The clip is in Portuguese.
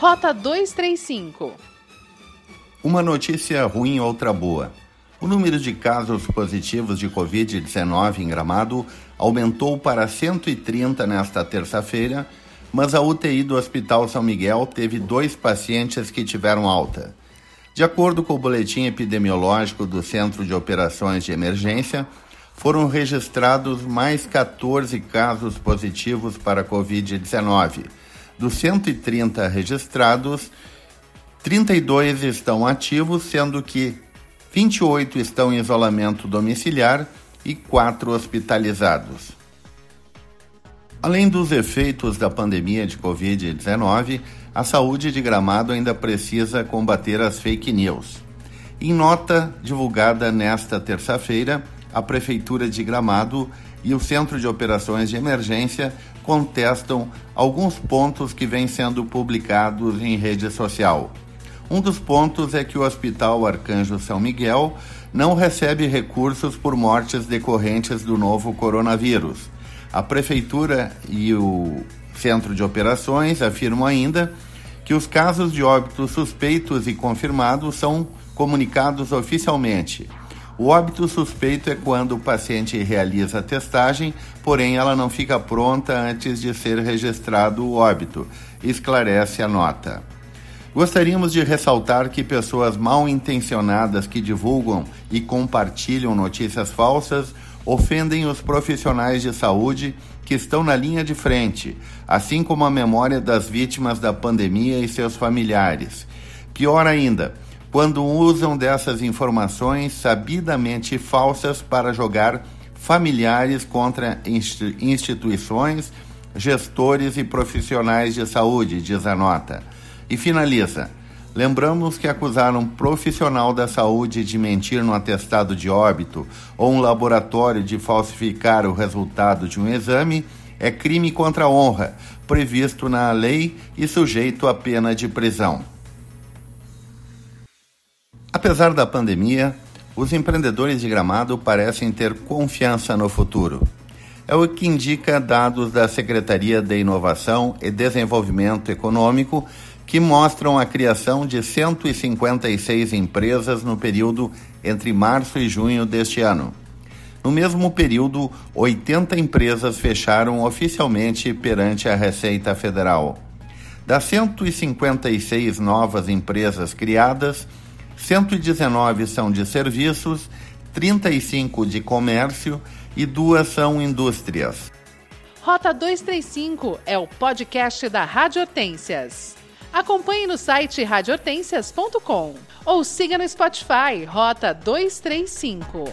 Rota 235. Uma notícia ruim, outra boa. O número de casos positivos de Covid-19 em Gramado aumentou para 130 nesta terça-feira, mas a UTI do Hospital São Miguel teve dois pacientes que tiveram alta. De acordo com o boletim epidemiológico do Centro de Operações de Emergência, foram registrados mais 14 casos positivos para Covid-19. Dos 130 registrados, 32 estão ativos, sendo que 28 estão em isolamento domiciliar e 4 hospitalizados. Além dos efeitos da pandemia de Covid-19, a saúde de Gramado ainda precisa combater as fake news. Em nota divulgada nesta terça-feira, a Prefeitura de Gramado e o Centro de Operações de Emergência contestam alguns pontos que vêm sendo publicados em rede social. Um dos pontos é que o Hospital Arcanjo São Miguel não recebe recursos por mortes decorrentes do novo coronavírus. A Prefeitura e o Centro de Operações afirmam ainda que os casos de óbito suspeitos e confirmados são comunicados oficialmente. O óbito suspeito é quando o paciente realiza a testagem, porém ela não fica pronta antes de ser registrado o óbito, esclarece a nota. Gostaríamos de ressaltar que pessoas mal intencionadas que divulgam e compartilham notícias falsas ofendem os profissionais de saúde que estão na linha de frente, assim como a memória das vítimas da pandemia e seus familiares. Pior ainda, quando usam dessas informações sabidamente falsas para jogar familiares contra instituições, gestores e profissionais de saúde, diz a nota. E finaliza. Lembramos que acusar um profissional da saúde de mentir no atestado de óbito ou um laboratório de falsificar o resultado de um exame é crime contra a honra, previsto na lei e sujeito à pena de prisão. Apesar da pandemia, os empreendedores de Gramado parecem ter confiança no futuro. É o que indica dados da Secretaria de Inovação e Desenvolvimento Econômico que mostram a criação de 156 empresas no período entre março e junho deste ano. No mesmo período, 80 empresas fecharam oficialmente perante a Receita Federal. Das 156 novas empresas criadas, 119 são de serviços, 35 de comércio e duas são indústrias. Rota 235 é o podcast da Rádio Hortências. Acompanhe no site radiohortensias.com ou siga no Spotify Rota 235.